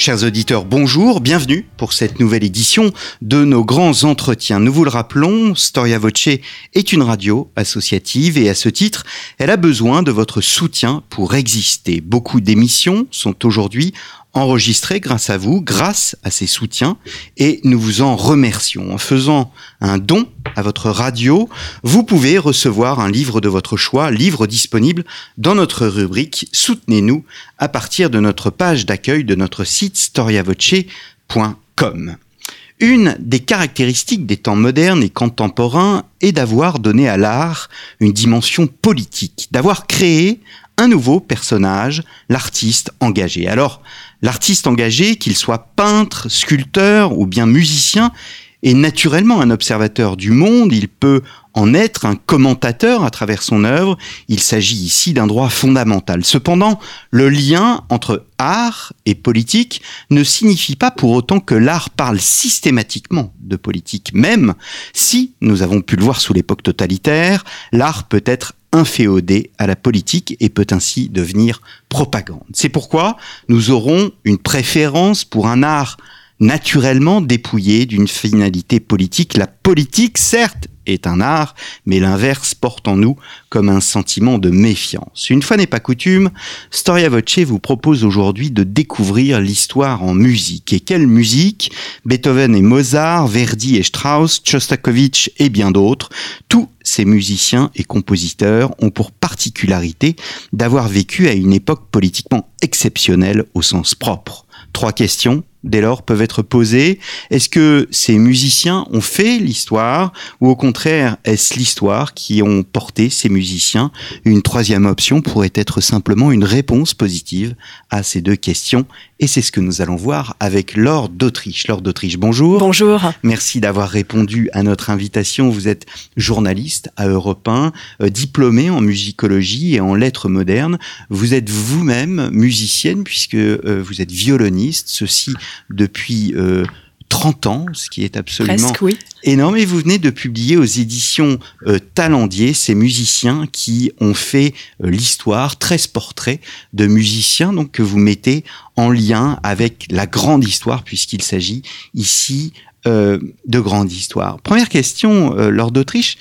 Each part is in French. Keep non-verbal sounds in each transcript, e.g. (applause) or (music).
Chers auditeurs, bonjour, bienvenue pour cette nouvelle édition de nos grands entretiens. Nous vous le rappelons, Storia Voce est une radio associative et à ce titre, elle a besoin de votre soutien pour exister. Beaucoup d'émissions sont aujourd'hui enregistré grâce à vous, grâce à ces soutiens, et nous vous en remercions. En faisant un don à votre radio, vous pouvez recevoir un livre de votre choix, livre disponible dans notre rubrique Soutenez-nous à partir de notre page d'accueil de notre site storiavoce.com. Une des caractéristiques des temps modernes et contemporains est d'avoir donné à l'art une dimension politique, d'avoir créé un nouveau personnage, l'artiste engagé. Alors, L'artiste engagé, qu'il soit peintre, sculpteur ou bien musicien, est naturellement un observateur du monde, il peut en être un commentateur à travers son œuvre, il s'agit ici d'un droit fondamental. Cependant, le lien entre art et politique ne signifie pas pour autant que l'art parle systématiquement de politique, même si, nous avons pu le voir sous l'époque totalitaire, l'art peut être inféodé à la politique et peut ainsi devenir propagande. C'est pourquoi nous aurons une préférence pour un art naturellement dépouillé d'une finalité politique. La politique, certes, est un art, mais l'inverse porte en nous comme un sentiment de méfiance. Une fois n'est pas coutume, Storia Voce vous propose aujourd'hui de découvrir l'histoire en musique. Et quelle musique? Beethoven et Mozart, Verdi et Strauss, Shostakovich et bien d'autres, tous ces musiciens et compositeurs ont pour particularité d'avoir vécu à une époque politiquement exceptionnelle au sens propre. Trois questions dès lors peuvent être posées. Est-ce que ces musiciens ont fait l'histoire ou au contraire est-ce l'histoire qui ont porté ces musiciens? Une troisième option pourrait être simplement une réponse positive à ces deux questions et c'est ce que nous allons voir avec Laure d'Autriche. Laure d'Autriche, bonjour. Bonjour. Merci d'avoir répondu à notre invitation. Vous êtes journaliste à Europe 1, euh, diplômée en musicologie et en lettres modernes. Vous êtes vous-même musicienne puisque euh, vous êtes violoniste, ceci depuis... Euh, 30 ans, ce qui est absolument énorme. Et vous venez de publier aux éditions euh, Talendier ces musiciens qui ont fait euh, l'histoire, 13 portraits de musiciens donc que vous mettez en lien avec la grande histoire puisqu'il s'agit ici euh, de grande histoire. Première question, euh, Lord d'Autriche,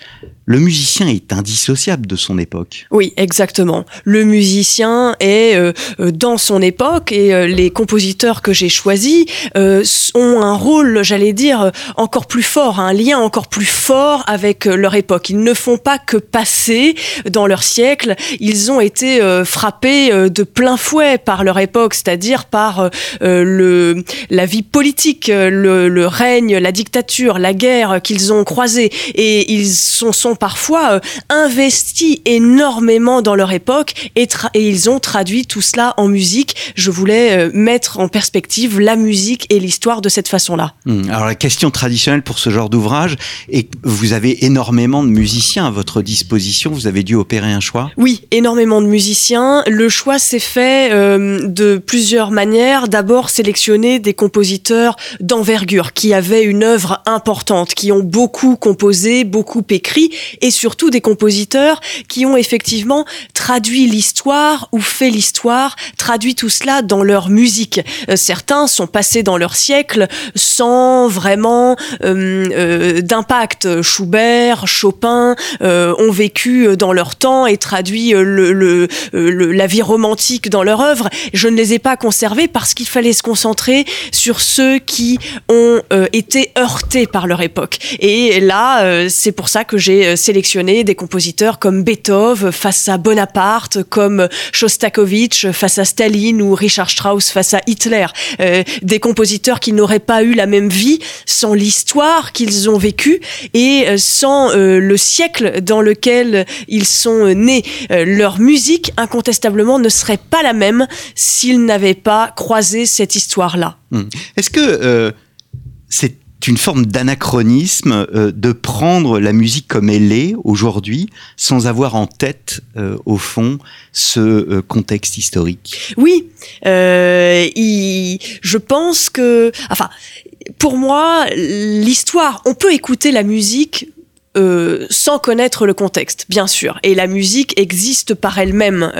le musicien est indissociable de son époque. Oui, exactement. Le musicien est euh, dans son époque et les compositeurs que j'ai choisis ont un rôle, j'allais dire, encore plus fort, un lien encore plus fort avec leur époque. Ils ne font pas que passer dans leur siècle, ils ont été frappés de plein fouet par leur époque, c'est-à-dire par le, la vie politique, le, le règne la dictature, la guerre qu'ils ont croisée et ils sont, sont parfois euh, investis énormément dans leur époque et, et, ils ont traduit tout cela en musique. Je voulais euh, mettre en perspective la musique et l'histoire de cette façon-là. Hmm. alors la question traditionnelle pour ce genre d'ouvrage est que vous avez énormément de musiciens à votre disposition. Vous avez dû opérer un choix? Oui, énormément de musiciens. Le choix s'est fait euh, de plusieurs manières. D'abord sélectionner des compositeurs d'envergure qui avaient une œuvre importante, qui ont beaucoup composé, beaucoup écrit, et surtout des compositeurs qui ont effectivement traduit l'histoire ou fait l'histoire, traduit tout cela dans leur musique. Euh, certains sont passés dans leur siècle sans vraiment euh, euh, d'impact. Schubert, Chopin ont vécu dans leur temps et traduit la vie romantique dans leur œuvre. Je ne les ai pas conservés parce qu'il fallait se concentrer sur ceux qui ont été heurtés par leur époque. Et là, c'est pour ça que j'ai euh, sélectionné des compositeurs comme Beethoven face à Bonaparte, comme Shostakovich face à Staline ou Richard Strauss face à Hitler. Euh, des compositeurs qui n'auraient pas eu la même vie sans l'histoire qu'ils ont vécue et sans le siècle dans lequel ils sont nés. leur musique, incontestablement, ne serait pas la même s'ils n'avaient pas croisé cette histoire-là. Hmm. Est-ce que c'est une forme d'anachronisme euh, de prendre la musique comme elle est aujourd'hui sans avoir en tête euh, au fond ce euh, contexte historique. Oui, je pense que, enfin, pour moi, l'histoire, on peut écouter la musique sans connaître le contexte, bien sûr. Et la musique existe par elle-même,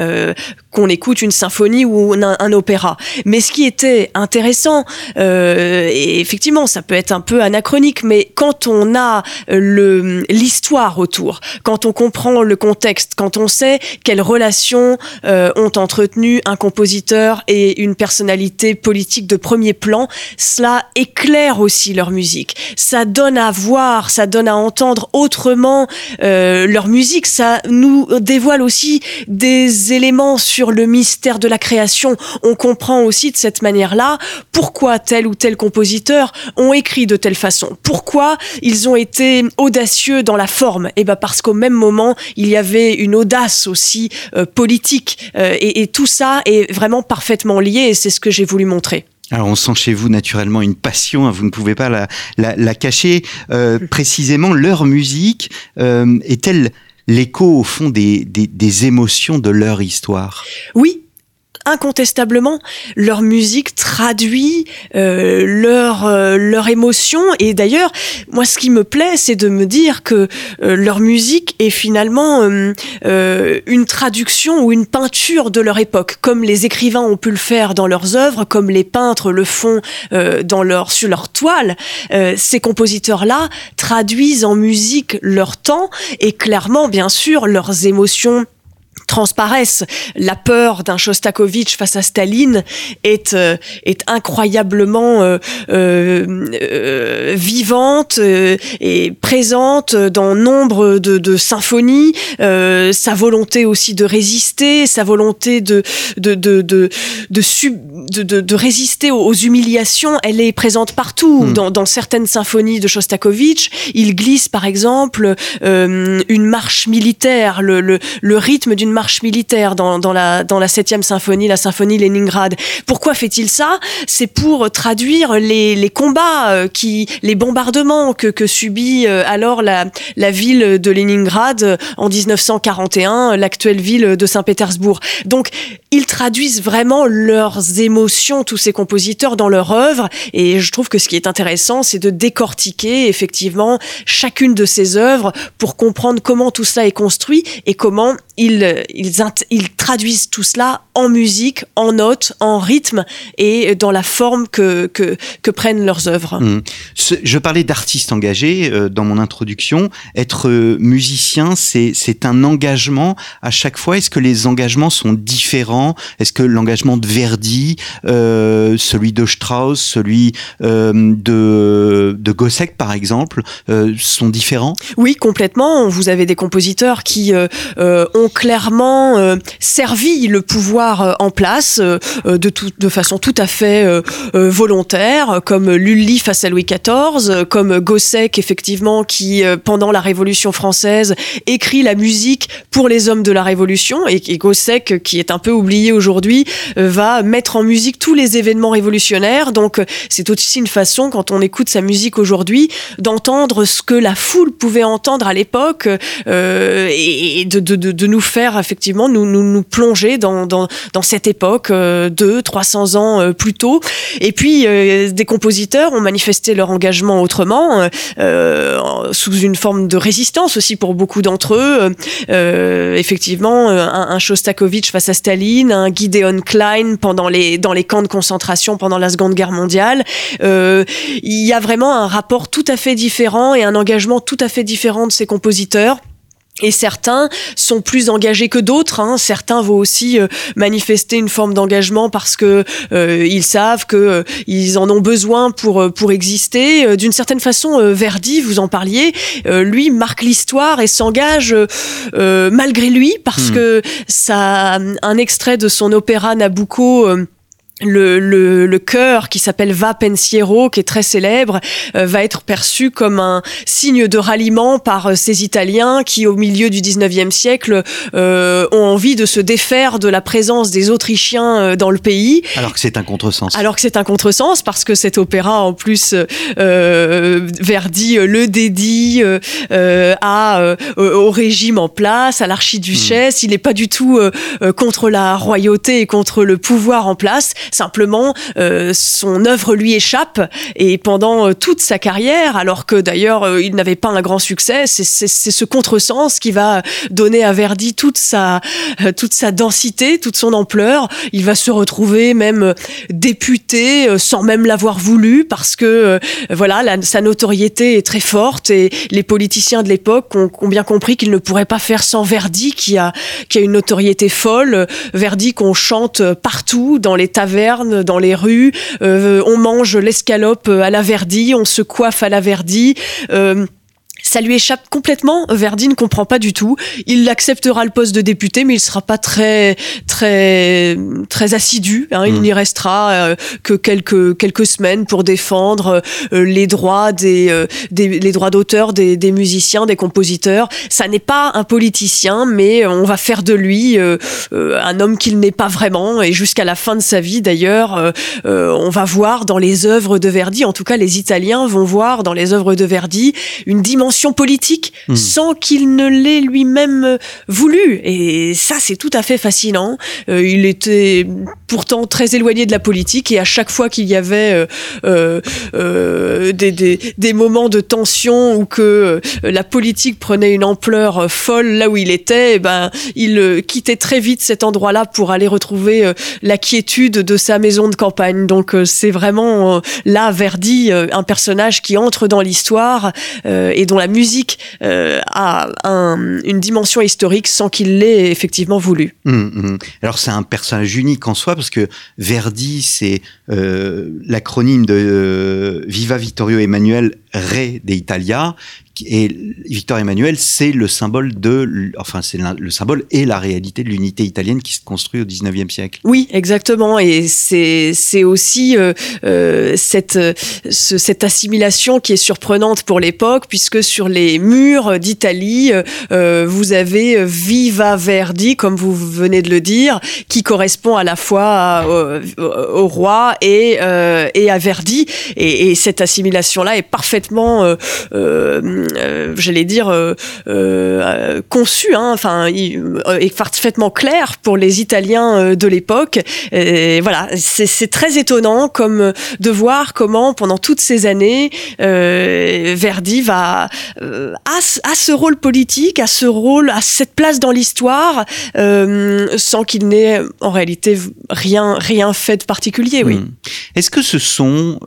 qu'on écoute une symphonie ou un, opéra. Mais ce qui était intéressant, euh, et effectivement, ça peut être un peu anachronique, mais quand on a le l'histoire autour, quand on comprend le contexte, quand on sait quelles relations ont entretenu un compositeur et une personnalité politique de premier plan, cela éclaire aussi leur musique. Ça donne à voir, ça donne à entendre autrement euh, leur musique. Ça nous dévoile aussi des éléments sur le mystère de la création. On comprend aussi de cette manière-là pourquoi tel ou tel compositeur ont écrit de telle façon. Pourquoi ils ont été audacieux dans la forme? Et eh ben parce qu'au même moment, il y avait une audace aussi euh, politique. Euh, et, et tout ça est vraiment parfaitement lié. Et c'est ce que j'ai voulu montrer. Alors on sent chez vous naturellement une passion, hein, vous ne pouvez pas la, la, cacher. Euh, précisément, leur musique euh, est-elle l'écho au fond des, des, émotions de leur histoire. Oui, incontestablement leur musique traduit euh, leur euh, leur émotion. Et d'ailleurs moi ce qui me plaît c'est de me dire que euh, leur musique est finalement une traduction ou une peinture de leur époque comme les écrivains ont pu le faire dans leurs œuvres comme les peintres le font dans leur sur leur toile. Ces compositeurs là traduisent en musique leur temps et clairement bien sûr leurs émotions transparaissent. La peur d'un Shostakovich face à Staline est, euh, est incroyablement euh, euh, vivante et présente dans nombre de, de symphonies. sa volonté aussi de résister, sa volonté de de de de de, sub, de, de, résister aux, humiliations, elle est présente partout. Hmm. Dans, dans, certaines symphonies de Shostakovich, il glisse par exemple une marche militaire, le, le, le rythme d'une marche militaire dans, la dans la septième symphonie, la symphonie Leningrad. Pourquoi fait-il ça? C'est pour traduire les, combats euh, qui, les bombardements que, subit euh, alors la, la ville de Leningrad euh, en 1941, l'actuelle ville de Saint-Pétersbourg. Donc ils traduisent vraiment leurs émotions, tous ces compositeurs, dans leur œuvre. Et je trouve que ce qui est intéressant, c'est de décortiquer effectivement chacune de ces œuvres pour comprendre comment tout cela est construit et comment ils, ils, ils, traduisent tout cela en musique, en notes, en rythme et dans la forme que, que, que prennent leurs œuvres. Mmh. Je parlais d'artistes engagés euh, dans mon introduction. Être euh, musicien, c'est un engagement à chaque fois. Est-ce que les engagements sont différents? Est-ce que l'engagement de Verdi, euh, celui de Strauss, celui euh, de, de Gossec par exemple, sont différents? Oui, complètement. Vous avez des compositeurs qui ont clairement euh, servi le pouvoir euh, en place euh, de, tout, de façon tout à fait volontaire, comme Lully face à Louis XIV, comme Gossec, effectivement, qui, pendant la Révolution française, écrit la musique pour les hommes de la Révolution, et, et Gossec, qui est un peu oublié aujourd'hui, va mettre en musique tous les événements révolutionnaires. Donc, c'est aussi une façon, quand on écoute sa musique aujourd'hui, d'entendre ce que la foule pouvait entendre à l'époque et de, de, de, de nous faire effectivement nous, nous, nous plonger dans, dans, dans, cette époque, euh, deux, 300 ans euh, plus tôt. Et puis, euh, des compositeurs ont manifesté leur engagement autrement, sous une forme de résistance aussi pour beaucoup d'entre eux. effectivement, un, un, Shostakovich face à Staline, un Gideon Klein pendant les, dans les camps de concentration pendant la Seconde Guerre mondiale. il y a vraiment un rapport tout à fait différent et un engagement tout à fait différent de ces compositeurs. Et certains sont plus engagés que d'autres. Hein. Certains vont aussi euh, manifester une forme d'engagement parce que euh, ils savent que euh, ils en ont besoin pour pour exister. D'une certaine façon, Verdi, vous en parliez, lui marque l'histoire et s'engage malgré lui parce hmm. que ça un extrait de son opéra Nabucco le, le, le chœur qui s'appelle Va Pensiero, qui est très célèbre, euh, va être perçu comme un signe de ralliement par euh, ces Italiens qui, au milieu du 19e siècle, euh, ont envie de se défaire de la présence des Autrichiens euh, dans le pays. Alors que c'est un contresens. Alors que c'est un contresens, parce que cet opéra, en plus, euh, Verdi le dédie euh, à, au régime en place, à l'archiduchesse. Il n'est pas du tout contre la royauté et contre le pouvoir en place. Simplement, euh, son œuvre lui échappe et pendant euh, toute sa carrière, alors que d'ailleurs euh, il n'avait pas un grand succès, c'est ce contresens qui va donner à Verdi toute sa toute sa densité, toute son ampleur. Il va se retrouver même député sans même l'avoir voulu parce que voilà sa notoriété est très forte et les politiciens de l'époque ont, bien compris qu'ils ne pourraient pas faire sans Verdi qui a qui a une notoriété folle. Verdi qu'on chante partout dans les tavernes dans les rues, euh, on mange l'escalope à la Verdi, on se coiffe à la Verdi. Euh, ça lui échappe complètement. Verdi ne comprend pas du tout. Il acceptera le poste de député, mais il sera pas très très très assidu. Hein. Il mm. n'y restera euh, que quelques quelques semaines pour défendre euh, les droits des, euh, des les droits d'auteur des, des, musiciens, des compositeurs. Ça n'est pas un politicien, mais on va faire de lui un homme qu'il n'est pas vraiment. Et jusqu'à la fin de sa vie, d'ailleurs, on va voir dans les œuvres de Verdi, en tout cas les Italiens vont voir dans les œuvres de Verdi une dimension politique hmm. sans qu'il ne l'ait lui-même euh, voulu. Et ça, c'est tout à fait fascinant. Euh, il était pourtant très éloigné de la politique et à chaque fois qu'il y avait euh, euh des, des, des, moments de tension ou que la politique prenait une ampleur folle là où il était, eh ben, il quittait très vite cet endroit-là pour aller retrouver la quiétude de sa maison de campagne. Donc c'est vraiment là Verdi, un personnage qui entre dans l'histoire et dont la musique euh, a une dimension historique sans qu'il l'ait effectivement voulu. Hum, hum. Alors c'est un personnage unique en soi parce que Verdi, c'est euh, l'acronyme de euh, Viva Vittorio Emanuele Re de Italia, et Victor Emmanuel, c'est le symbole de, enfin, c'est le symbole et la réalité de l'unité italienne qui se construit au 19e siècle. Oui, exactement. Et c'est, aussi euh, euh cette, ce, cette assimilation qui est surprenante pour l'époque, puisque sur les murs d'Italie, euh, vous avez Viva Verdi, comme vous venez de le dire, qui correspond à la fois au, roi et, euh, et à Verdi. Et, et cette assimilation-là est parfaitement euh, j'allais dire, euh, euh, conçu, hein, enfin, est parfaitement clair pour les Italiens de l'époque. voilà, c'est très étonnant comme de voir comment pendant toutes ces années Verdi va à, à, ce rôle politique, à ce rôle, à cette place dans l'histoire, sans qu'il n'ait en réalité rien rien fait de particulier. Oui. Hmm. Est-ce que ce sont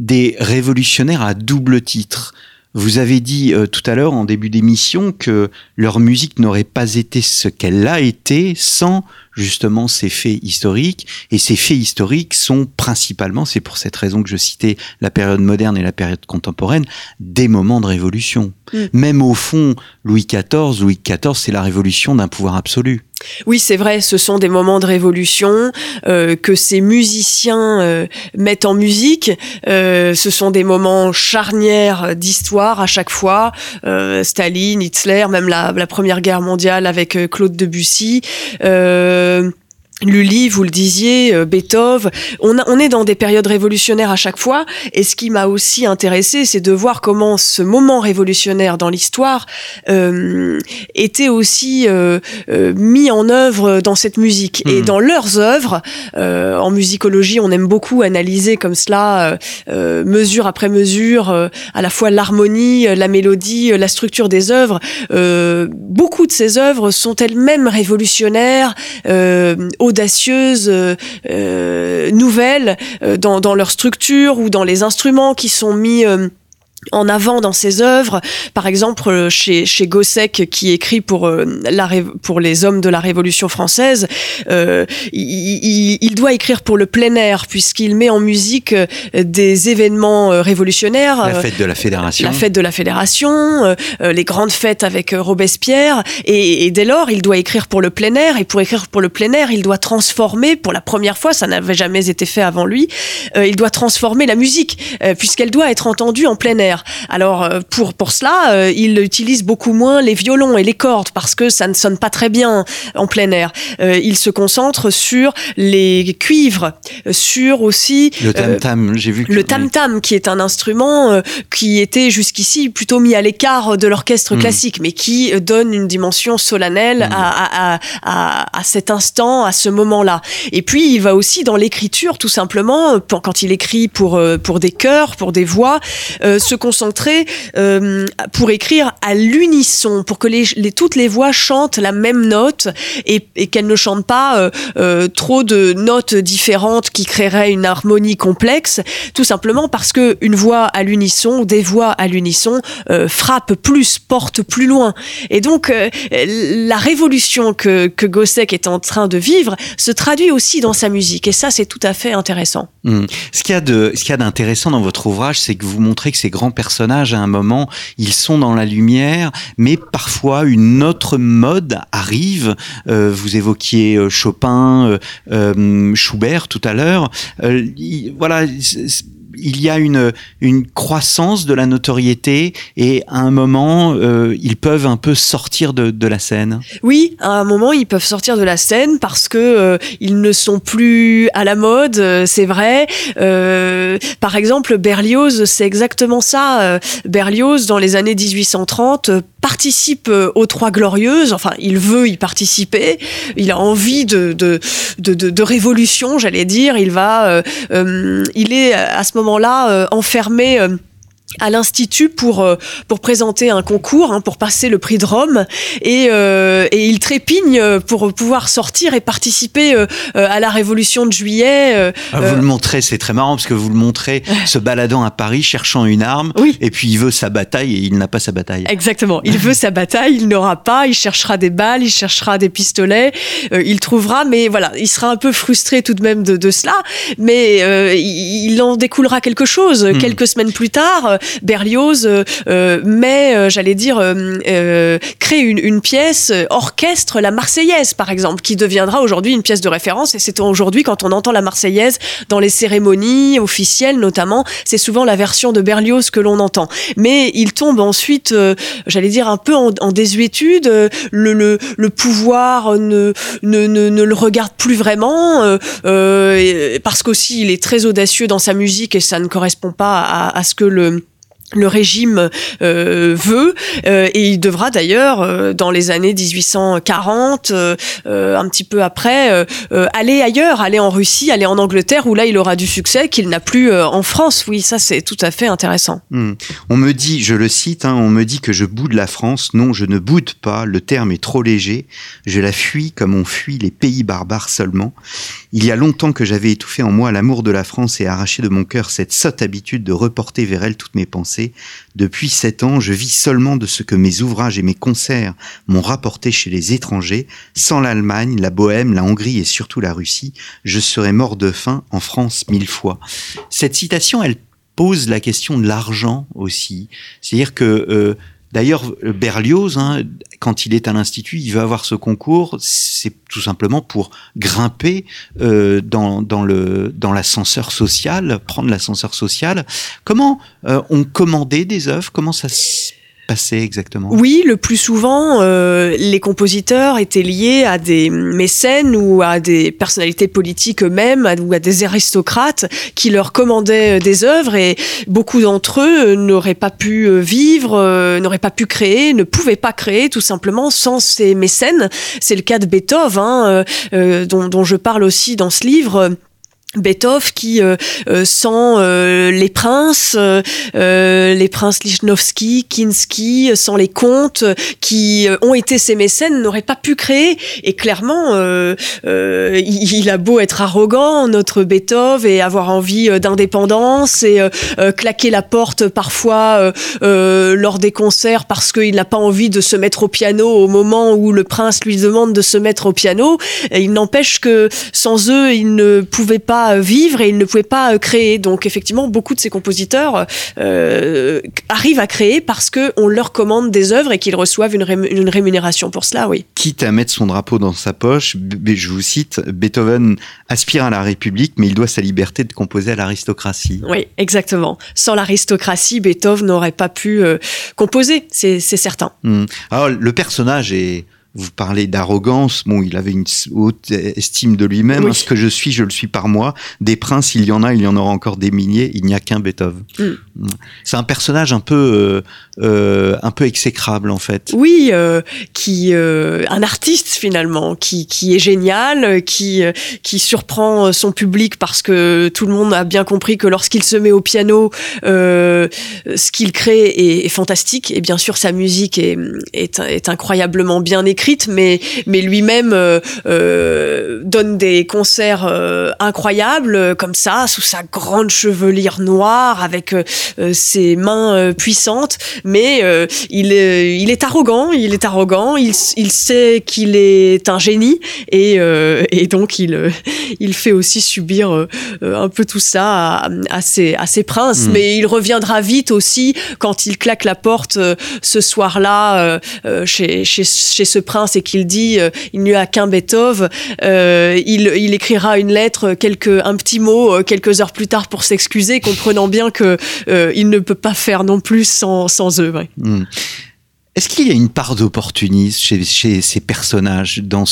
des révolutionnaires à double titre. Vous avez dit euh, tout à l'heure en début d'émission que leur musique n'aurait pas été ce qu'elle a été sans justement ces faits historiques. Et ces faits historiques sont principalement, c'est pour cette raison que je citais la période moderne et la période contemporaine, des moments de révolution. Mm. Même au fond, Louis XIV, Louis XIV, c'est la révolution d'un pouvoir absolu. Oui, c'est vrai, ce sont des moments de révolution euh, que ces musiciens euh, mettent en musique. Euh, ce sont des moments charnières d'histoire à chaque fois. Staline, Hitler, même la, la, Première Guerre mondiale avec Claude Debussy. Lully, vous le disiez, euh, Beethoven, on, on est dans des périodes révolutionnaires à chaque fois, et ce qui m'a aussi intéressé, c'est de voir comment ce moment révolutionnaire dans l'histoire euh, était aussi euh, euh, mis en œuvre dans cette musique. Et hmm. dans leurs œuvres, en musicologie, on aime beaucoup analyser comme cela, mesure après mesure, à la fois l'harmonie, la mélodie, la structure des œuvres. beaucoup de ces œuvres sont elles-mêmes révolutionnaires, audacieuses, euh, euh, nouvelles euh, dans, dans, leur structure ou dans les instruments qui sont mis en avant dans ses œuvres. Par exemple, chez, chez Gossec, qui écrit pour, euh, la, pour les hommes de la Révolution française, euh, il, il, doit écrire pour le plein air, puisqu'il met en musique euh, des événements euh, révolutionnaires. La fête de la Fédération. La fête de la Fédération, les grandes fêtes avec Robespierre. Et, et, dès lors, il doit écrire pour le plein air. Et pour écrire pour le plein air, il doit transformer, pour la première fois, ça n'avait jamais été fait avant lui, il doit transformer la musique, puisqu'elle doit être entendue en plein air. Alors euh, pour pour cela, euh, il utilise beaucoup moins les violons et les cordes parce que ça ne sonne pas très bien en plein air. Euh, il se concentre sur les cuivres, sur aussi le tam tam. J'ai vu le tam tam qui est un instrument qui était jusqu'ici plutôt mis à l'écart de l'orchestre hmm. classique, mais qui donne une dimension solennelle hmm. à, à, à, à, cet instant, à ce moment-là. Et puis il va aussi dans l'écriture, tout simplement, quand il écrit pour pour des chœurs, pour des voix, se concentrer euh, pour écrire à l'unisson, pour que toutes les voix chantent la même note et, qu'elles ne chantent pas euh, euh, trop de notes différentes qui créeraient une harmonie complexe, tout simplement parce que une voix à l'unisson, des voix à l'unisson frappent plus, portent plus loin. Et donc la révolution que, que Gossec est en train de vivre se traduit aussi dans sa musique et ça c'est tout à fait intéressant. Mmh. Ce qu'il y a d'intéressant dans votre ouvrage, c'est que vous montrez que ces grands personnages, à un moment, ils sont dans la lumière, mais parfois une autre mode arrive. Euh, vous évoquiez euh, Chopin, euh, Schubert tout à l'heure. voilà il y a une, une croissance de la notoriété et à un moment, euh, ils peuvent un peu sortir de, de, la scène. Oui, à un moment, ils peuvent sortir de la scène parce que euh, ils ne sont plus à la mode, euh, c'est vrai. par exemple, Berlioz, c'est exactement ça. Berlioz, dans les années 1830, participe aux Trois Glorieuses. Enfin, il veut y participer. Il a envie de, de, de, de révolution, j'allais dire. Il va, il est à ce moment euh, enfermé euh, à l'institut pour euh, pour présenter un concours hein, pour passer le prix de Rome et, euh, et il trépigne pour pouvoir sortir et participer euh, à la révolution de juillet ah, vous le montrez c'est très marrant parce que vous le montrez (laughs) se baladant à Paris cherchant une arme oui. et puis il veut sa bataille et il n'a pas sa bataille exactement il veut (laughs) sa bataille il n'aura pas il cherchera des balles il cherchera des pistolets il trouvera mais voilà il sera un peu frustré tout de même de, de cela mais il en découlera quelque chose hmm. quelques semaines plus tard Berlioz euh, euh, met, euh, j'allais dire, crée une, une, pièce, orchestre la Marseillaise, par exemple, qui deviendra aujourd'hui une pièce de référence. Et c'est aujourd'hui, quand on entend la Marseillaise dans les cérémonies officielles, notamment, c'est souvent la version de Berlioz que l'on entend. Mais il tombe ensuite, j'allais dire, un peu en, en désuétude. Le, le, le pouvoir ne, ne, ne, le regarde plus vraiment, euh, parce qu'aussi il est très audacieux dans sa musique et ça ne correspond pas à, à ce que le le régime euh, veut euh, et il devra d'ailleurs euh, dans les années 1840 euh, euh, un petit peu après aller ailleurs aller en Russie aller en Angleterre où là il aura du succès qu'il n'a plus en France. Oui ça c'est tout à fait intéressant. Mmh. on me dit je le cite hein, on me dit que je boude la France. Non je ne boude pas. Le terme est trop léger. Je la fuis comme on fuit les pays barbares seulement. Il y a longtemps que j'avais étouffé en moi l'amour de la France et arraché de mon cœur cette sotte habitude de reporter vers elle toutes mes pensées depuis sept ans, je vis seulement de ce que mes ouvrages et mes concerts m'ont rapporté chez les étrangers. Sans l'Allemagne, la Bohème, la Hongrie et surtout la Russie, je serais mort de faim en France mille fois. Cette citation, elle pose la question de l'argent aussi. C'est-à-dire que euh, D'ailleurs, Berlioz, hein, quand il est à l'institut, il veut avoir ce concours, c'est tout simplement pour grimper euh, dans l'ascenseur social, prendre l'ascenseur social. Comment euh, on commandait des œuvres? Comment ça se Oui, le plus souvent, euh, les compositeurs étaient liés à des mécènes ou à des personnalités politiques eux-mêmes ou à des aristocrates qui leur commandaient euh, des œuvres et beaucoup d'entre eux n'auraient pas pu euh, vivre, n'auraient pas pu créer, ne pouvaient pas créer tout simplement sans ces mécènes. C'est le cas de Beethoven, hein, dont, dont, je parle aussi dans ce livre Beethoven qui euh, euh, sans euh, les princes, les princes Lichnowsky, Kinski, sans les comtes qui ont été ses mécènes, n'aurait pas pu créer. Et clairement, il, a beau être arrogant, notre Beethoven, et avoir envie d'indépendance et claquer la porte parfois lors des concerts parce qu'il n'a pas envie de se mettre au piano au moment où le prince lui demande de se mettre au piano. Il n'empêche que sans eux, il ne pouvait pas vivre et il ne pouvait pas euh, créer. Donc effectivement, beaucoup de ces compositeurs euh, arrivent à créer parce que on leur commande des œuvres et qu'ils reçoivent une, rémunération pour cela, oui. Quitte à mettre son drapeau dans sa poche, je vous cite, Beethoven aspire à la République, mais il doit sa liberté de composer à l'aristocratie. Oui, exactement. Sans l'aristocratie, Beethoven n'aurait pas pu euh, composer, c'est certain. Hmm. Alors le personnage est vous parlez d'arrogance. Bon, il avait une haute estime de lui-même. Ce que je suis, je le suis par moi. Des princes, il y en a, il y en aura encore des milliers. Il n'y a qu'un Beethoven. Mm. C'est un personnage un peu, euh, euh, un peu exécrable en fait. Oui, euh, qui, un artiste finalement, qui, qui est génial, qui, qui surprend son public parce que tout le monde a bien compris que lorsqu'il se met au piano, ce qu'il crée est, est, fantastique. Et bien sûr, sa musique est, est, est incroyablement bien écrite mais, mais lui-même euh, euh, donne des concerts euh, incroyables, comme ça, sous sa grande chevelure noire, avec ses mains puissantes. Mais il, il est arrogant, il est arrogant, il, il sait qu'il est un génie, et, et donc il, il fait aussi subir un peu tout ça à, ses, à ses princes. Mm. Mais il reviendra vite aussi quand il claque la porte ce soir-là chez, chez, chez ce prince et qu'il dit euh, il n'y a qu'un Beethoven, euh, il, écrira une lettre, quelques, un petit mot euh, quelques heures plus tard pour s'excuser, comprenant bien que il ne peut pas faire non plus sans, sans eux. Hmm. Est-ce qu'il y a une part d'opportunisme chez, ces personnages dans,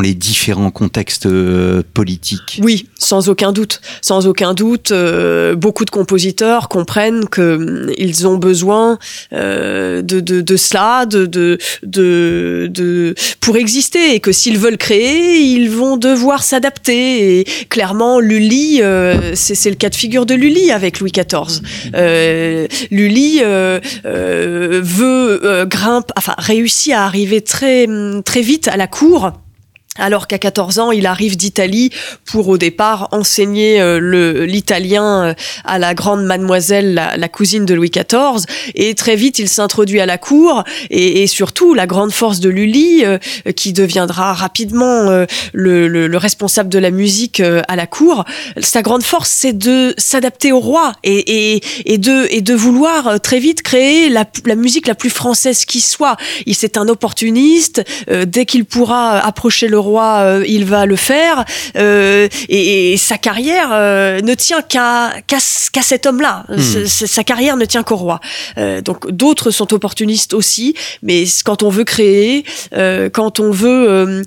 les différents contextes euh, politiques? Oui, sans aucun doute. Sans aucun doute, euh, beaucoup de compositeurs comprennent qu'ils mm, ont besoin euh, de, cela de, pour exister et que s'ils veulent créer, ils vont devoir s'adapter. Et clairement, Lully, c'est le cas de figure de Lully avec Louis XIV. Lully veut grimpe, enfin réussit à arriver très très vite à la cour alors qu'à 14 ans, il arrive d'Italie pour au départ enseigner euh, le l'italien euh, à la grande mademoiselle, la, cousine de Louis XIV, et très vite il s'introduit à la cour et, surtout la grande force de Lully, euh, qui deviendra rapidement le, le, responsable de la musique à la cour. Sa grande force, c'est de s'adapter au roi et, et, et, de et de vouloir très vite créer la, la musique la plus française qui soit. Il c'est un opportuniste. dès qu'il pourra approcher le roi, euh, il va le faire. Euh, et, sa carrière euh, ne tient qu'à cet homme-là. Hmm. Sa carrière ne tient qu'au roi. donc d'autres sont opportunistes aussi, mais quand on veut créer, quand on veut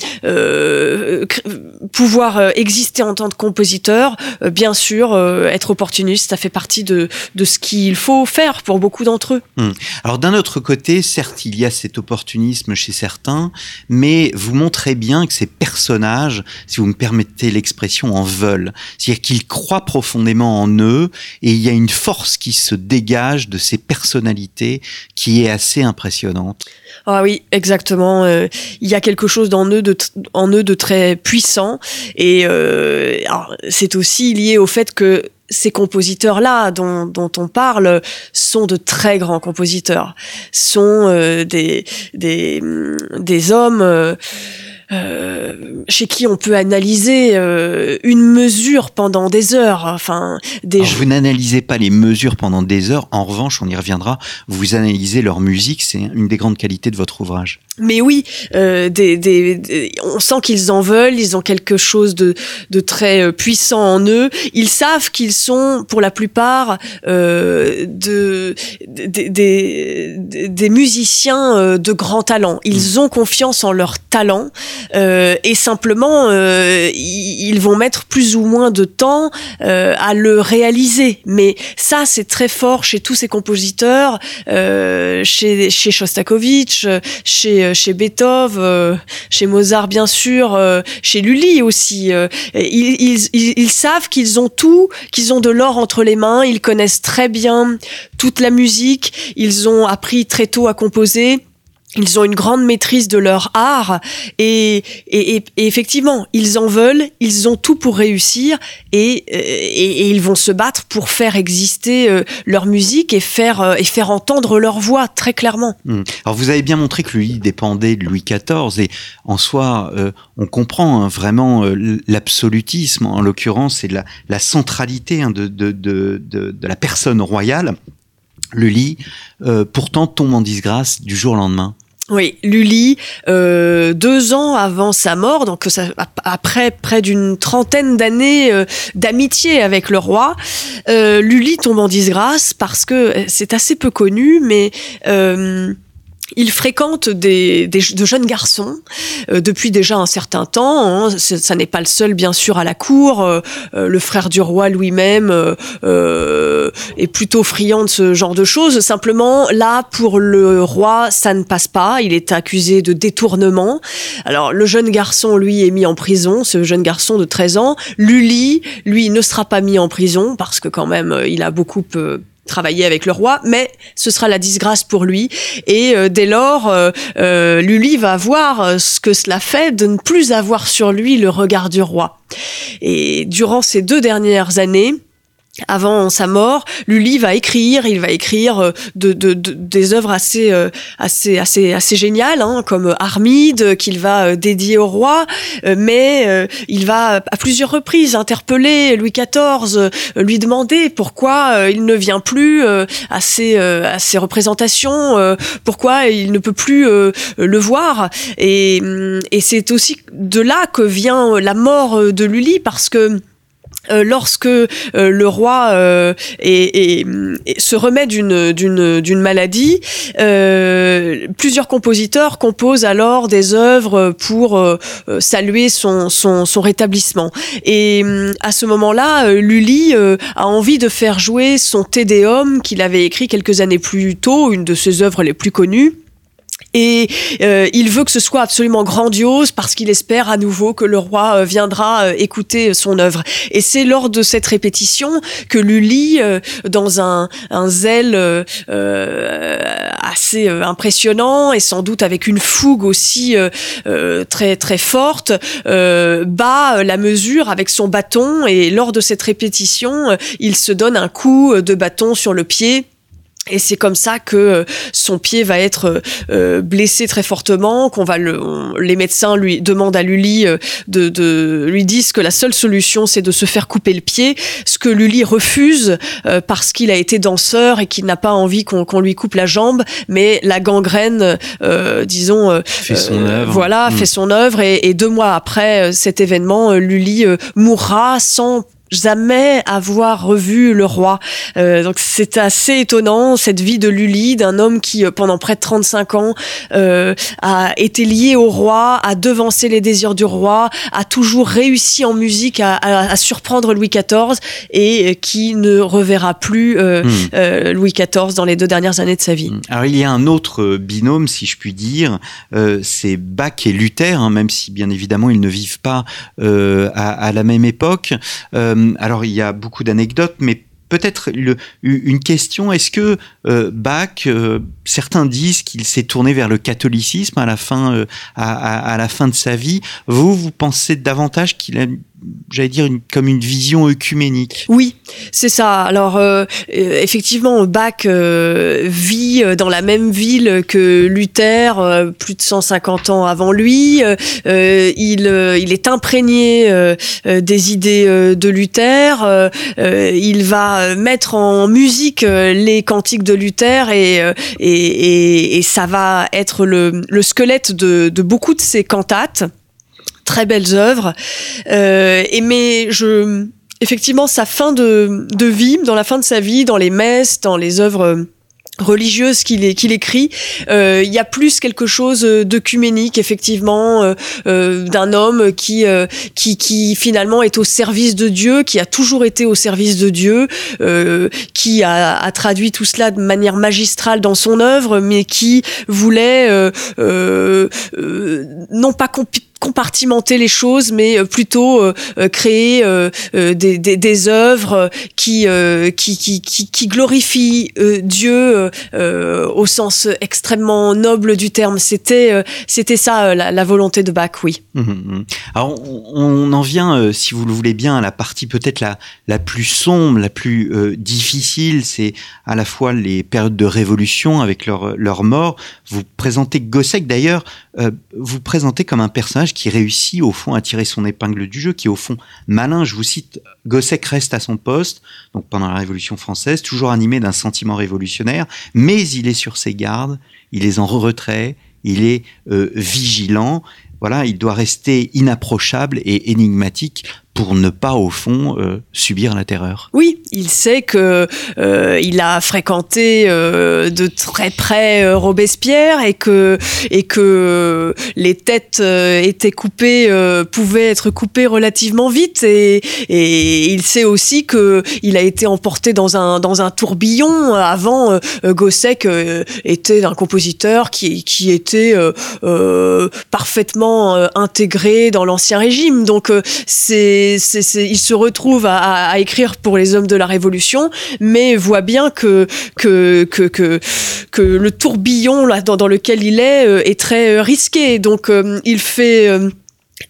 pouvoir exister en tant que compositeur, bien sûr, être opportuniste, ça fait partie de, de ce qu'il faut faire pour beaucoup d'entre eux. Hmm. Alors d'un autre côté, certes, il y a cet opportunisme chez certains, mais vous montrez bien que c'est personnages, si vous me permettez l'expression, en veulent. C'est-à-dire qu'ils croient profondément en eux et il y a une force qui se dégage de ces personnalités qui est assez impressionnante. Ah oui, exactement. Euh, il y a quelque chose en eux de, très puissant et euh, c'est aussi lié au fait que ces compositeurs-là dont, on parle sont de très grands compositeurs, sont euh, des, des hommes euh, chez qui on peut analyser euh, une mesure pendant des heures. Enfin, des vous n'analysez pas les mesures pendant des heures. En revanche, on y reviendra. Vous analysez leur musique. C'est une des grandes qualités de votre ouvrage. Mais oui, euh, des, des, on sent qu'ils en veulent. Ils ont quelque chose de, de très puissant en eux. Ils savent qu'ils sont, pour la plupart, euh, de, des, des, des musiciens de grand talent. Ils mm. ont confiance en leur talent. Euh, et simplement euh, ils vont mettre plus ou moins de temps euh, à le réaliser. Mais ça, c'est très fort chez tous ces compositeurs, chez, chez Shostakovich, chez chez, chez Beethoven, chez Mozart bien sûr, chez Lully aussi. Ils, ils, ils savent qu'ils ont tout, qu'ils ont de l'or entre les mains, ils connaissent très bien toute la musique, ils ont appris très tôt à composer ils ont une grande maîtrise de leur art et, et, effectivement, ils en veulent, ils ont tout pour réussir et, et, ils vont se battre pour faire exister euh, leur musique et faire, euh, et faire entendre leur voix très clairement. Hmm. Alors vous avez bien montré que Louis dépendait de Louis XIV et en soi, euh, on comprend hein, vraiment l'absolutisme, en l'occurrence, et la, la centralité hein, de, de, de, de la personne royale lit, euh, pourtant tombe en disgrâce du jour au lendemain. Oui, Lully, euh, deux ans avant sa mort, donc après près d'une trentaine d'années euh, d'amitié avec le roi, euh, Lully tombe en disgrâce parce que c'est assez peu connu, mais il fréquente des, de jeunes garçons euh, depuis déjà un certain temps. Hein. Ça n'est pas le seul, bien sûr, à la cour. Euh, euh, le frère du roi lui-même est plutôt friand de ce genre de choses. Simplement, là, pour le roi, ça ne passe pas. Il est accusé de détournement. Alors, le jeune garçon, lui, est mis en prison. Ce jeune garçon de 13 ans. Lully, lui, ne sera pas mis en prison parce que quand même, il a beaucoup travailler avec le roi, mais ce sera la disgrâce pour lui. Et euh, dès lors, euh, euh, Lully va voir ce que cela fait de ne plus avoir sur lui le regard du roi. Et durant ces deux dernières années, avant sa mort, Lully va écrire, il va écrire euh, de, de, des œuvres assez, euh, assez, assez, assez géniales, hein, comme Armide, qu'il va euh, dédier au roi, mais il va à plusieurs reprises interpeller Louis XIV, lui demander pourquoi il ne vient plus à ses, à ses représentations, pourquoi il ne peut plus le voir. Et, et c'est aussi de là que vient la mort de Lully, parce que lorsque euh, le roi euh, se remet d'une maladie, plusieurs compositeurs composent alors des œuvres pour saluer son son son rétablissement. Et à ce moment-là, Lully a envie de faire jouer son Te Deum qu'il avait écrit quelques années plus tôt, une de ses œuvres les plus connues et euh, il veut que ce soit absolument grandiose parce qu'il espère à nouveau que le roi euh, viendra euh, écouter son œuvre. Et c'est lors de cette répétition que Lully, dans un, un zèle assez impressionnant et sans doute avec une fougue aussi très très forte, bat la mesure avec son bâton et lors de cette répétition, il se donne un coup de bâton sur le pied et c'est comme ça que euh, son pied va être euh, euh, blessé très fortement, qu'on va le, les médecins lui demandent à Lully de, de, lui disent que la seule solution c'est de se faire couper le pied, ce que Lully refuse parce qu'il a été danseur et qu'il n'a pas envie qu'on lui coupe la jambe, mais la gangrène, disons, fait son œuvre. voilà, fait mm. son œuvre et, et, deux mois après cet événement, Lully mourra sans jamais avoir revu le roi. Euh, donc c'est assez étonnant cette vie de Lully, d'un homme qui euh, pendant près de 35 ans euh, a été lié au roi, a devancé les désirs du roi, a toujours réussi en musique à, à, surprendre Louis XIV et qui ne reverra plus hmm. Louis XIV dans les deux dernières années de sa vie. Hmm. Alors il y a un autre binôme, si je puis dire, c'est Bach et Luther, hein, même si bien évidemment ils ne vivent pas à, à, la même époque. Euh, alors il y a beaucoup d'anecdotes, mais peut-être une question, est-ce que euh, Bach, euh, certains disent qu'il s'est tourné vers le catholicisme à la fin, à, la fin de sa vie. Vous, vous pensez davantage qu'il j'allais dire une, comme une vision œcuménique. Oui, c'est ça. Alors euh, euh, effectivement, Bach euh, vit dans la même ville que Luther, plus de 150 ans avant lui. il, il est imprégné des idées de Luther. il va mettre en musique les cantiques de Luther et, et, et, ça va être le, le squelette de, de beaucoup de ses cantates très belles œuvres. Euh, et mais je, effectivement, sa fin de, de vie, dans la fin de sa vie, dans les messes, dans les œuvres religieuse qu'il écrit. Euh, il y a plus quelque chose d'œcuménique, effectivement, euh, euh, d'un homme qui, qui, qui finalement est au service de Dieu, qui a toujours été au service de Dieu, qui a, a, traduit tout cela de manière magistrale dans son œuvre, mais qui voulait non pas compartimenter les choses, mais euh, plutôt euh, euh, créer des, des, œuvres qui, qui, qui, qui, glorifient Dieu au sens extrêmement noble du terme. C'était c'était ça la, volonté de Bach, oui. Mmh, mmh, mmh. Alors on, en vient, si vous le voulez bien, à la partie peut-être la, la plus sombre, la plus difficile. C'est à la fois les périodes de révolution avec leur, leur mort. Vous présentez Gossec d'ailleurs, vous présentez comme un personnage qui réussit au fond à tirer son épingle du jeu, qui est au fond malin. Je vous cite, Gossec reste à son poste, donc pendant la Révolution française, toujours animé d'un sentiment révolutionnaire, mais il est sur ses gardes, il est en retrait, il est euh, vigilant. Voilà, il doit rester inapprochable et énigmatique pour ne pas au fond euh, subir la terreur. Oui, il sait que euh, il a fréquenté euh, de très près Robespierre et que et que les têtes étaient coupées pouvaient être coupées relativement vite et, et il sait aussi que il a été emporté dans un dans un tourbillon avant Gossec était un compositeur qui qui était parfaitement intégré dans l'ancien régime donc c'est il se retrouve à, écrire pour les hommes de la Révolution, mais voit bien que que que que, le tourbillon là dans, lequel il est euh, est très euh, risqué. Donc euh, il fait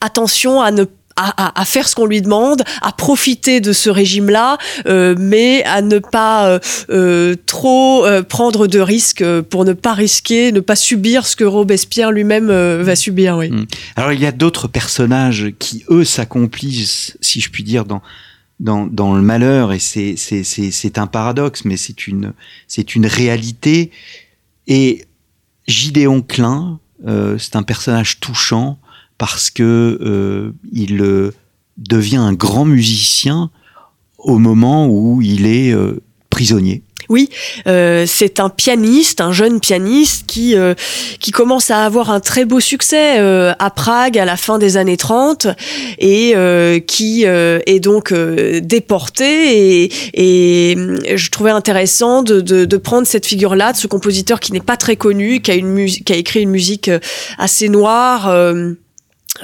attention à ne à, faire ce qu'on lui demande, à profiter de ce régime-là, euh, mais à ne pas euh, euh, trop prendre de risques pour ne pas risquer, ne pas subir ce que Robespierre lui-même va subir. Oui. Hmm. Alors il y a d'autres personnages qui eux s'accomplissent, si je puis dire, dans dans, dans le malheur et c'est un paradoxe, mais c'est une une réalité. Et Gideon Klein, c'est un personnage touchant parce que euh, il euh, devient un grand musicien au moment où il est euh, prisonnier. Oui, euh, c'est un pianiste, un jeune pianiste qui euh, qui commence à avoir un très beau succès euh, à Prague à la fin des années 30 et qui est donc déporté et, et je trouvais intéressant de, de, de prendre cette figure-là de ce compositeur qui n'est pas très connu, qui a une qui a écrit une musique assez noire.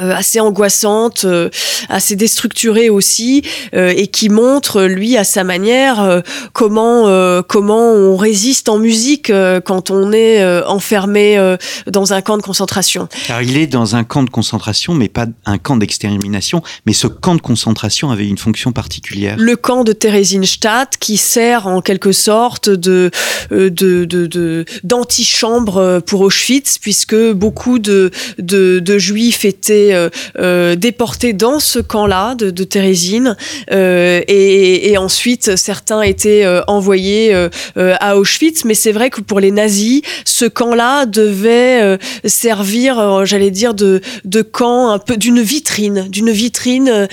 Euh, assez angoissante, euh, assez déstructurée aussi, euh, et qui montre lui à sa manière comment comment on résiste en musique quand on est enfermé dans un camp de concentration. Alors il est dans un camp de concentration, mais pas un camp d'extermination, mais ce camp de concentration avait une fonction particulière. Le camp de Theresienstadt qui sert en quelque sorte de de d'antichambre pour Auschwitz, puisque beaucoup de de, de juifs étaient euh, euh, déportés dans ce camp-là de, de Thérésine euh, et, et, ensuite certains étaient envoyés à Auschwitz. Mais c'est vrai que pour les nazis, ce camp-là devait servir, j'allais dire, de, de camp un peu d'une vitrine, d'une vitrine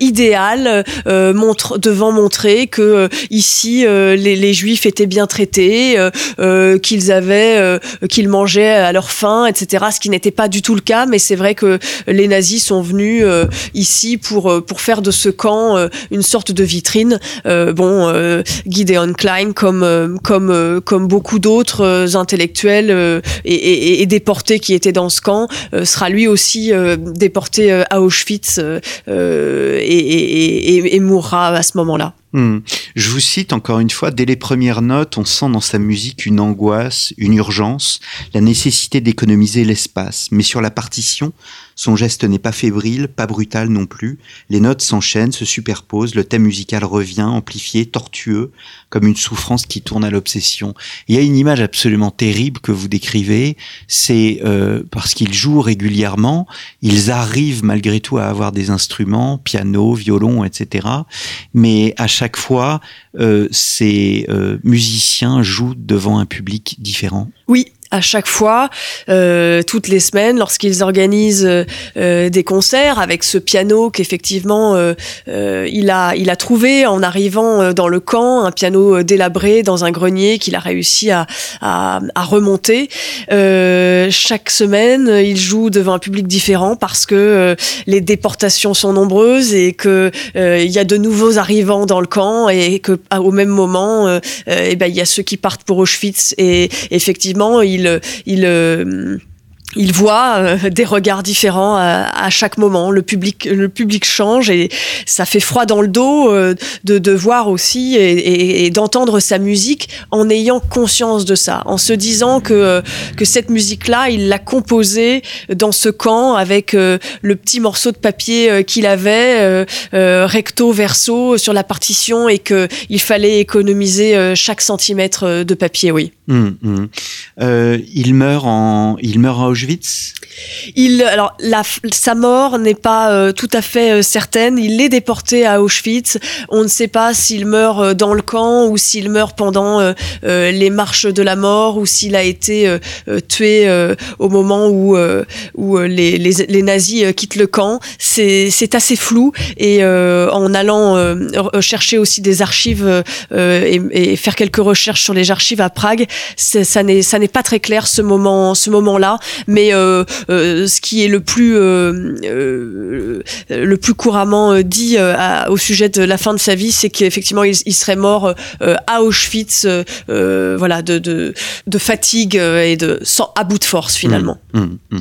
idéale, montre, devant montrer que ici les, les, juifs étaient bien traités, qu'ils avaient, qu'ils mangeaient à leur faim, etc. Ce qui n'était pas du tout le cas, mais c'est vrai que les nazis sont venus euh, ici pour euh, pour faire de ce camp euh, une sorte de vitrine. bon, Gideon Klein, comme comme comme beaucoup d'autres intellectuels et, déportés qui étaient dans ce camp, sera lui aussi déporté à Auschwitz et, et mourra à ce moment-là. Hmm. Je vous cite encore une fois, dès les premières notes, on sent dans sa musique une angoisse, une urgence, la nécessité d'économiser l'espace. Mais sur la partition, son geste n'est pas fébrile, pas brutal non plus. Les notes s'enchaînent, se superposent, le thème musical revient, amplifié, tortueux, comme une souffrance qui tourne à l'obsession. Il y a une image absolument terrible que vous décrivez, c'est euh, parce qu'ils jouent régulièrement, ils arrivent malgré tout à avoir des instruments, piano, violon, etc. Mais à chaque fois, euh, ces euh, musiciens jouent devant un public différent? Oui, à chaque fois, euh, toutes les semaines, lorsqu'ils organisent euh, des concerts avec ce piano qu'effectivement euh, il a il a trouvé en arrivant dans le camp, un piano délabré dans un grenier qu'il a réussi à, à, à remonter. chaque semaine, il joue devant un public différent parce que les déportations sont nombreuses et que il y a de nouveaux arrivants dans le camp et que au même moment, eh ben il y a ceux qui partent pour Auschwitz et effectivement il il, il euh, il voit euh, des regards différents à, chaque moment. Le public, le public change et ça fait froid dans le dos euh, de, voir aussi et, d'entendre sa musique en ayant conscience de ça, en se disant que que cette musique-là, il l'a composée dans ce camp avec le petit morceau de papier qu'il avait recto verso sur la partition et que il fallait économiser chaque centimètre de papier. Oui. Hum, hum. il meurt en, il meurt il, alors, la, sa mort n'est pas euh, tout à fait euh, certaine. Il est déporté à Auschwitz. On ne sait pas s'il meurt euh, dans le camp ou s'il meurt pendant les marches de la mort ou s'il a été tué au moment où, où les, les, les, nazis quittent le camp. C'est assez flou. Et en allant chercher aussi des archives et, et, faire quelques recherches sur les archives à Prague, ça n'est pas très clair ce moment, ce moment-là mais euh, euh, ce qui est le plus euh, le plus couramment dit au sujet de la fin de sa vie, c'est qu'effectivement il, serait mort à Auschwitz, voilà, de, fatigue et de sans à bout de force finalement. Mmh, mmh, mmh.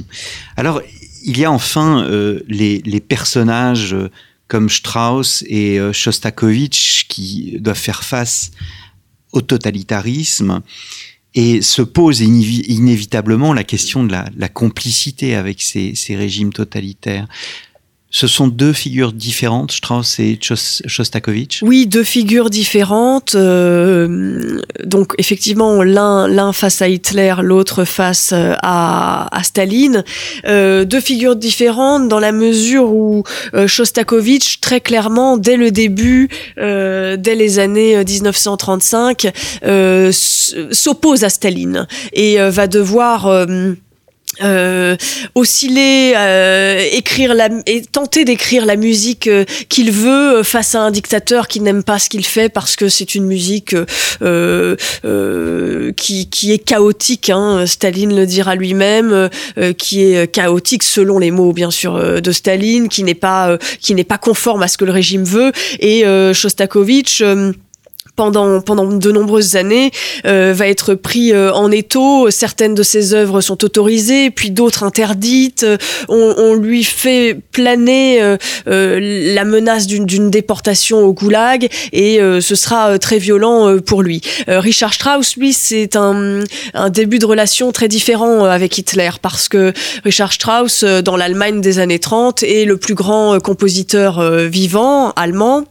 Alors il y a enfin les, les personnages comme Strauss et Shostakovich qui doivent faire face au totalitarisme et se pose inévitablement la question de la, complicité avec ces, régimes totalitaires. Ce sont deux figures différentes, Strauss et Shostakovich Oui, deux figures différentes. Euh, donc effectivement, l'un l'un face à Hitler, l'autre face à, à Staline. Euh, deux figures différentes dans la mesure où euh, Shostakovich, très clairement, dès le début, euh, dès les années 1935, euh, s'oppose à Staline et va devoir euh, osciller, euh, écrire la, et tenter d'écrire la musique euh, qu'il veut face à un dictateur qui n'aime pas ce qu'il fait parce que c'est une musique qui, qui est chaotique. Hein, Staline le dira lui-même, qui est chaotique selon les mots bien sûr de Staline, qui n'est pas qui n'est pas conforme à ce que le régime veut. Et Shostakovich pendant pendant de nombreuses années euh, va être pris euh, en étau. Certaines de ses œuvres sont autorisées, puis d'autres interdites. On, on, lui fait planer euh, la menace d'une déportation au goulag et ce sera très violent pour lui. Richard Strauss, lui, c'est un, un début de relation très différent avec Hitler parce que Richard Strauss, dans l'Allemagne des années 30, est le plus grand compositeur vivant allemand.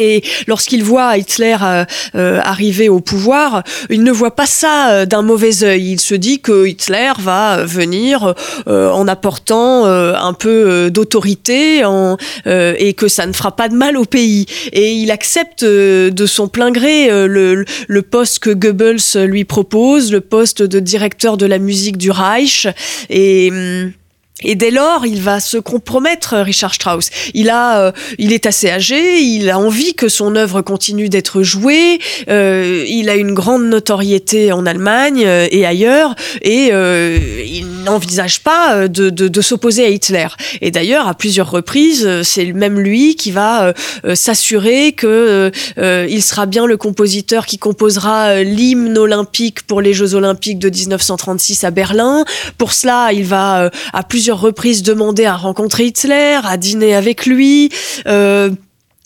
Et lorsqu'il voit Hitler euh, euh, arriver au pouvoir, il ne voit pas ça euh, d'un mauvais œil. Il se dit que Hitler va venir en apportant un peu d'autorité et que ça ne fera pas de mal au pays. Et il accepte de son plein gré le, le, poste que Goebbels lui propose, le poste de directeur de la musique du Reich. Et hum, et dès lors, il va se compromettre, Richard Strauss. Il a, euh, il est assez âgé, il a envie que son œuvre continue d'être jouée. Euh, il a une grande notoriété en Allemagne euh, et ailleurs, et il n'envisage pas de, de, de s'opposer à Hitler. Et d'ailleurs, à plusieurs reprises, c'est même lui qui va s'assurer que il sera bien le compositeur qui composera l'hymne olympique pour les Jeux olympiques de 1936 à Berlin. Pour cela, il va à plusieurs reprises demandé à rencontrer Hitler, à dîner avec lui. Euh,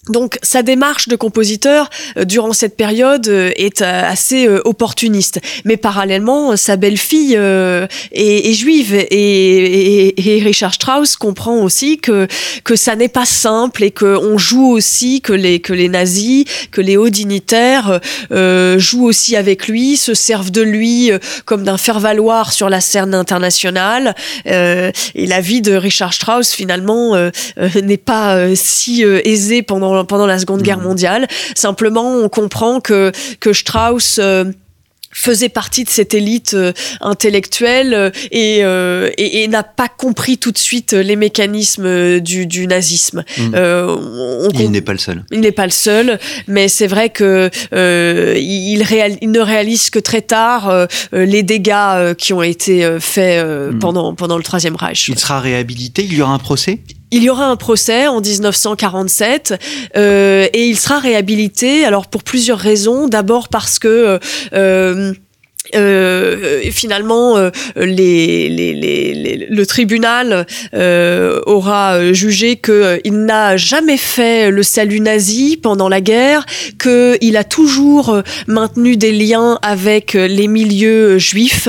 donc sa démarche de compositeur euh, durant cette période euh, est euh, assez opportuniste, mais parallèlement sa belle-fille est, juive. Et, Richard Strauss comprend aussi que que ça n'est pas simple et que on joue aussi que les que les nazis, que les hauts dignitaires jouent aussi avec lui, se servent de lui comme d'un faire-valoir sur la scène internationale. Et la vie de Richard Strauss finalement n'est pas si aisée pendant pendant la Seconde Guerre mmh. mondiale. Simplement, on comprend que que Strauss euh, faisait partie de cette élite euh, intellectuelle euh, et, euh, et, et n'a pas compris tout de suite les mécanismes du, du nazisme. Mm. On, il n'est pas le seul. Il n'est pas le seul, mais c'est vrai que il, réal, il, ne réalise que très tard les dégâts qui ont été faits mm. pendant, pendant le Troisième Reich. Il sera réhabilité, il y aura un procès? Il y aura un procès en 1947 euh, et il sera réhabilité. Alors pour plusieurs raisons. D'abord parce que euh, euh, finalement, euh, les, les, les, le tribunal euh, aura jugé que il n'a jamais fait le salut nazi pendant la guerre, qu'il a toujours maintenu des liens avec les milieux juifs,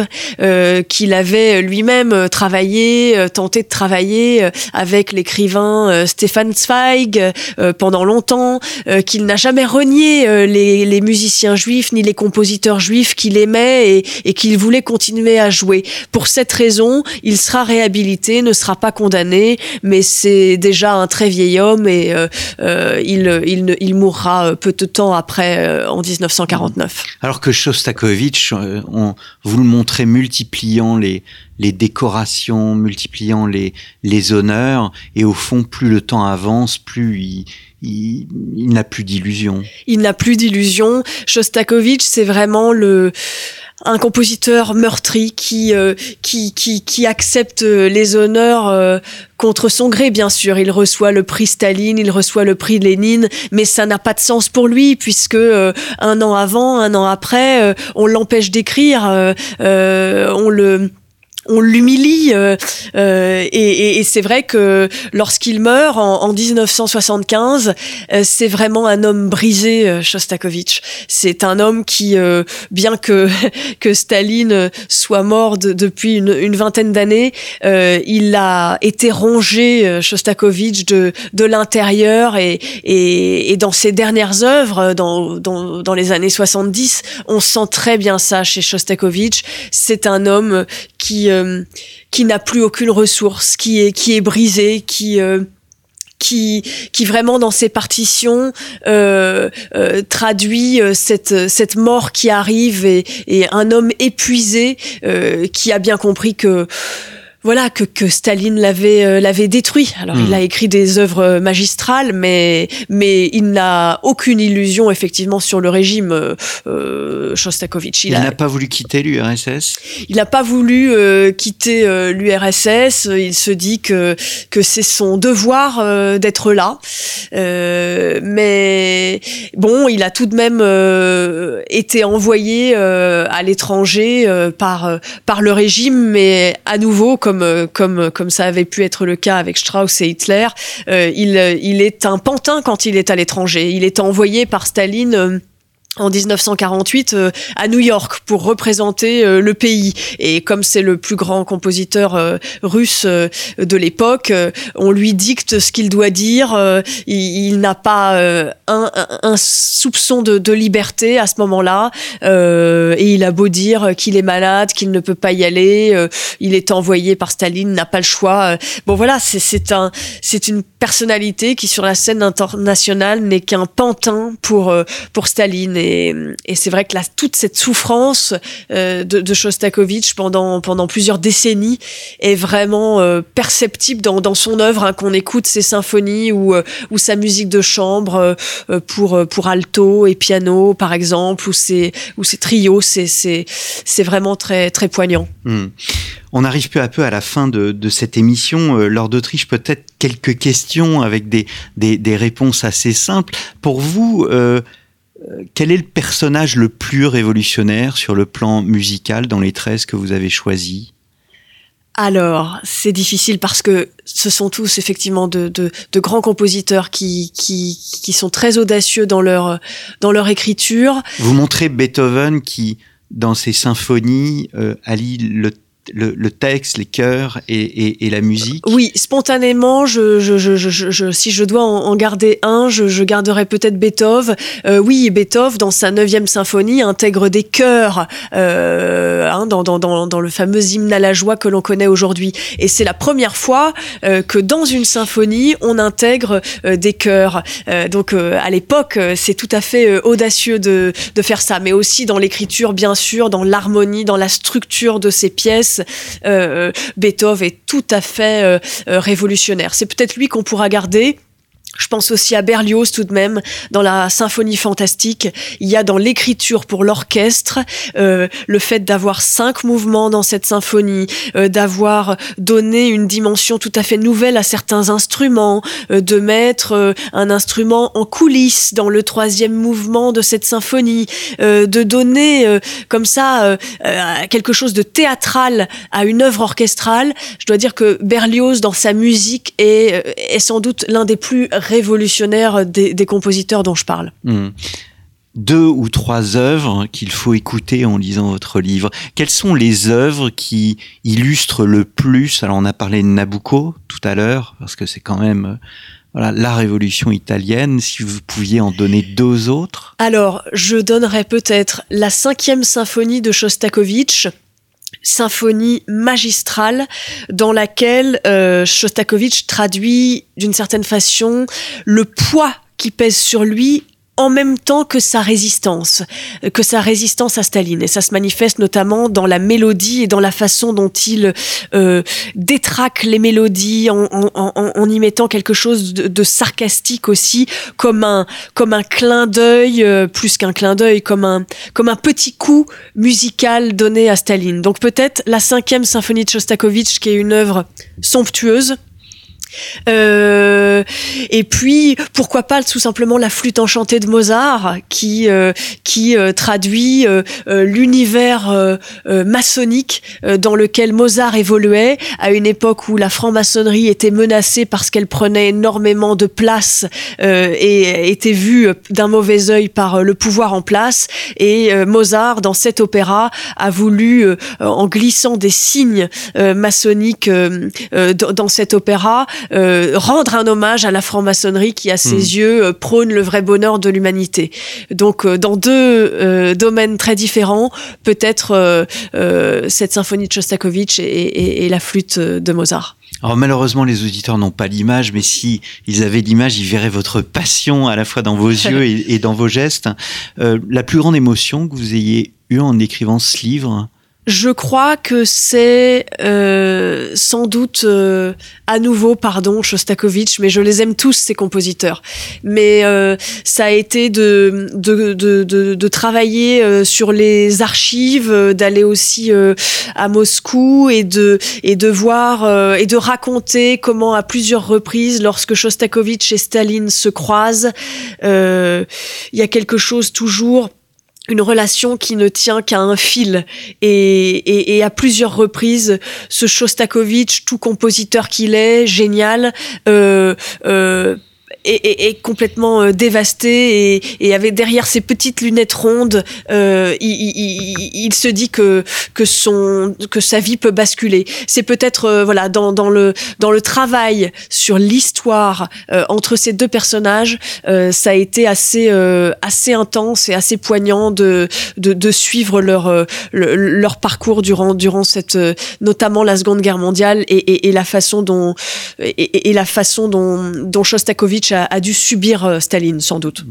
qu'il avait lui-même travaillé, tenté de travailler avec l'écrivain Stefan Zweig pendant longtemps, qu'il n'a jamais renié les musiciens juifs ni les compositeurs juifs qu'il aimait et, qu'il voulait continuer à jouer. Pour cette raison, il sera réhabilité, ne sera pas condamné, mais c'est déjà un très vieil homme et euh, euh, il, il, il, mourra peu de temps après, euh, en 1949. Alors que Shostakovich, on, vous le montrez multipliant les, les décorations, multipliant les, les honneurs, et au fond, plus le temps avance, plus il, il, il n'a plus d'illusions. Il n'a plus d'illusions. Shostakovich, c'est vraiment le un compositeur meurtri qui, euh, qui, qui, accepte les honneurs euh, contre son gré, bien sûr. Il reçoit le prix Staline, il reçoit le prix Lénine, mais ça n'a pas de sens pour lui puisque euh, un an avant, un an après, on l'empêche d'écrire, on le on l'humilie euh, euh, et, et, c'est vrai que lorsqu'il meurt en, en 1975, euh, c'est vraiment un homme brisé, euh, Shostakovich. C'est un homme qui, euh, bien que (laughs) que Staline soit mort depuis une, une vingtaine d'années, il a été rongé, Shostakovich, de de l'intérieur et, et, et dans ses dernières œuvres, dans, dans dans les années 70, on sent très bien ça chez Shostakovich. C'est un homme qui euh, qui n'a plus aucune ressource, qui est qui est brisé, qui euh, qui, qui vraiment dans ses partitions euh, euh, traduit cette, cette mort qui arrive et, et un homme épuisé euh, qui a bien compris que voilà que, que Staline l'avait euh, l'avait détruit. Alors il hmm. a écrit des œuvres magistrales, mais mais il n'a aucune illusion effectivement sur le régime euh, euh Shostakovich. Il n'a pas voulu quitter l'URSS. Il n'a pas voulu euh, quitter euh, l'URSS. Il se dit que que c'est son devoir d'être là. mais bon, il a tout de même été envoyé à l'étranger par par le régime, mais à nouveau comme comme, euh, comme, comme ça avait pu être le cas avec Strauss et Hitler. Euh, il, il est un pantin quand il est à l'étranger. Il est envoyé par Staline euh, en 1948 euh, à New York pour représenter euh, le pays. Et comme c'est le plus grand compositeur euh, russe de l'époque on lui dicte ce qu'il doit dire il, n'a pas un, un, soupçon de, de, liberté à ce moment-là et il a beau dire qu'il est malade qu'il ne peut pas y aller il est envoyé par Staline n'a pas le choix bon voilà c'est un c'est une personnalité qui sur la scène internationale n'est qu'un pantin pour pour Staline et, c'est vrai que toute cette souffrance euh, de, de, Shostakovich pendant, plusieurs décennies est vraiment euh, perceptible dans, son œuvre, hein, qu'on écoute ses symphonies ou, euh, sa musique de chambre pour, alto et piano, par exemple, ou ses, trios. C'est vraiment très, poignant. Hmm. On arrive peu à peu à la fin de, cette émission. Lors d'Autriche, peut-être quelques questions avec des, réponses assez simples. Pour vous, euh, euh, quel est le personnage le plus révolutionnaire sur le plan musical dans les 13 que vous avez choisis? Alors, c'est difficile parce que ce sont tous effectivement de, de, de grands compositeurs qui, qui, qui, sont très audacieux dans leur, dans leur écriture. Vous montrez Beethoven qui, dans ses symphonies, euh, allie le le, texte, les chœurs et, la musique? Oui, spontanément, je, je, si je dois en, garder un, je, garderai peut-être Beethoven. Euh, oui, Beethoven, dans sa neuvième symphonie, intègre des chœurs euh, hein, dans, dans, dans, dans, le fameux hymne à la joie que l'on connaît aujourd'hui. Et c'est la première fois euh, que dans une symphonie, on intègre des chœurs. donc à l'époque, c'est tout à fait audacieux de, de faire ça, mais aussi dans l'écriture, bien sûr, dans l'harmonie, dans la structure de ces pièces euh, Beethoven est tout à fait euh, euh, révolutionnaire. C'est peut-être lui qu'on pourra garder je pense aussi à Berlioz tout de même, dans la symphonie fantastique. Il y a dans l'écriture pour l'orchestre euh, le fait d'avoir cinq mouvements dans cette symphonie, euh, d'avoir donné une dimension tout à fait nouvelle à certains instruments, euh, de mettre euh, un instrument en coulisses dans le troisième mouvement de cette symphonie, euh, de donner euh, comme ça quelque chose de théâtral à une œuvre orchestrale. Je dois dire que Berlioz, dans sa musique, est, est sans doute l'un des plus révolutionnaire des, compositeurs dont je parle. Hmm. Deux ou trois œuvres qu'il faut écouter en lisant votre livre. Quelles sont les œuvres qui illustrent le plus? Alors on a parlé de Nabucco tout à l'heure, parce que c'est quand même euh, voilà, la révolution italienne, si vous pouviez en donner deux autres. Alors, je donnerais peut-être la cinquième symphonie de Shostakovich, symphonie magistrale dans laquelle euh, Shostakovich traduit d'une certaine façon le poids qui pèse sur lui en même temps que sa résistance, que sa résistance à Staline. Et ça se manifeste notamment dans la mélodie et dans la façon dont il euh, détraque les mélodies en, y mettant quelque chose de, de, sarcastique aussi, comme un, comme un clin d'œil, euh, plus qu'un clin d'œil, comme un, comme un petit coup musical donné à Staline. Donc peut-être la cinquième symphonie de Shostakovich, qui est une œuvre somptueuse, euh, et puis, pourquoi pas tout simplement la flûte enchantée de Mozart, qui euh, qui euh, traduit euh, l'univers maçonnique dans lequel Mozart évoluait à une époque où la franc-maçonnerie était menacée parce qu'elle prenait énormément de place et était vue d'un mauvais œil par le pouvoir en place. Et Mozart, dans cet opéra, a voulu, en glissant des signes maçonniques dans cet opéra, euh, rendre un hommage à la franc-maçonnerie qui, à ses hmm. yeux, euh, prône le vrai bonheur de l'humanité. Donc, euh, dans deux domaines très différents, peut-être cette symphonie de Shostakovich et, la flûte de Mozart. Alors malheureusement, les auditeurs n'ont pas l'image, mais si ils avaient l'image, ils verraient votre passion à la fois dans vos (laughs) yeux et, et dans vos gestes. la plus grande émotion que vous ayez eue en écrivant ce livre je crois que c'est euh, sans doute euh, à nouveau, pardon, Shostakovich, mais je les aime tous ces compositeurs. Mais euh, ça a été de de, de, de, de travailler euh, sur les archives, euh, d'aller aussi à Moscou et de et de voir et de raconter comment à plusieurs reprises, lorsque Shostakovich et Staline se croisent, il y a quelque chose toujours une relation qui ne tient qu'à un fil. Et, et, et, à plusieurs reprises ce Shostakovich tout compositeur qu'il est génial euh, euh, est, est, complètement euh, dévasté et, et avait derrière ses petites lunettes rondes, euh, il, il, il, se dit que que son que sa vie peut basculer. C'est peut-être euh, voilà dans, dans le dans le travail sur l'histoire euh, entre ces deux personnages, euh, ça a été assez assez intense et assez poignant de de, de suivre leur leur parcours durant durant cette notamment la Seconde Guerre mondiale et, et, et la façon dont et la façon dont dont Shostakovich a, dû subir euh, Staline, sans doute.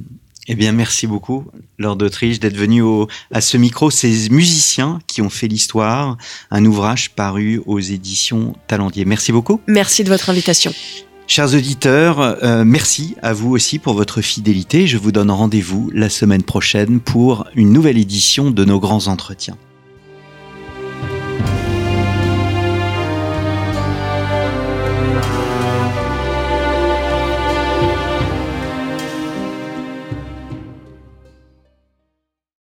Eh bien, merci beaucoup, Lord d'Autriche, d'être venu au, à ce micro. Ces musiciens qui ont fait l'histoire, un ouvrage paru aux éditions Talendier. Merci beaucoup. Merci de votre invitation. Chers auditeurs, euh, merci à vous aussi pour votre fidélité. Je vous donne rendez-vous la semaine prochaine pour une nouvelle édition de nos grands entretiens.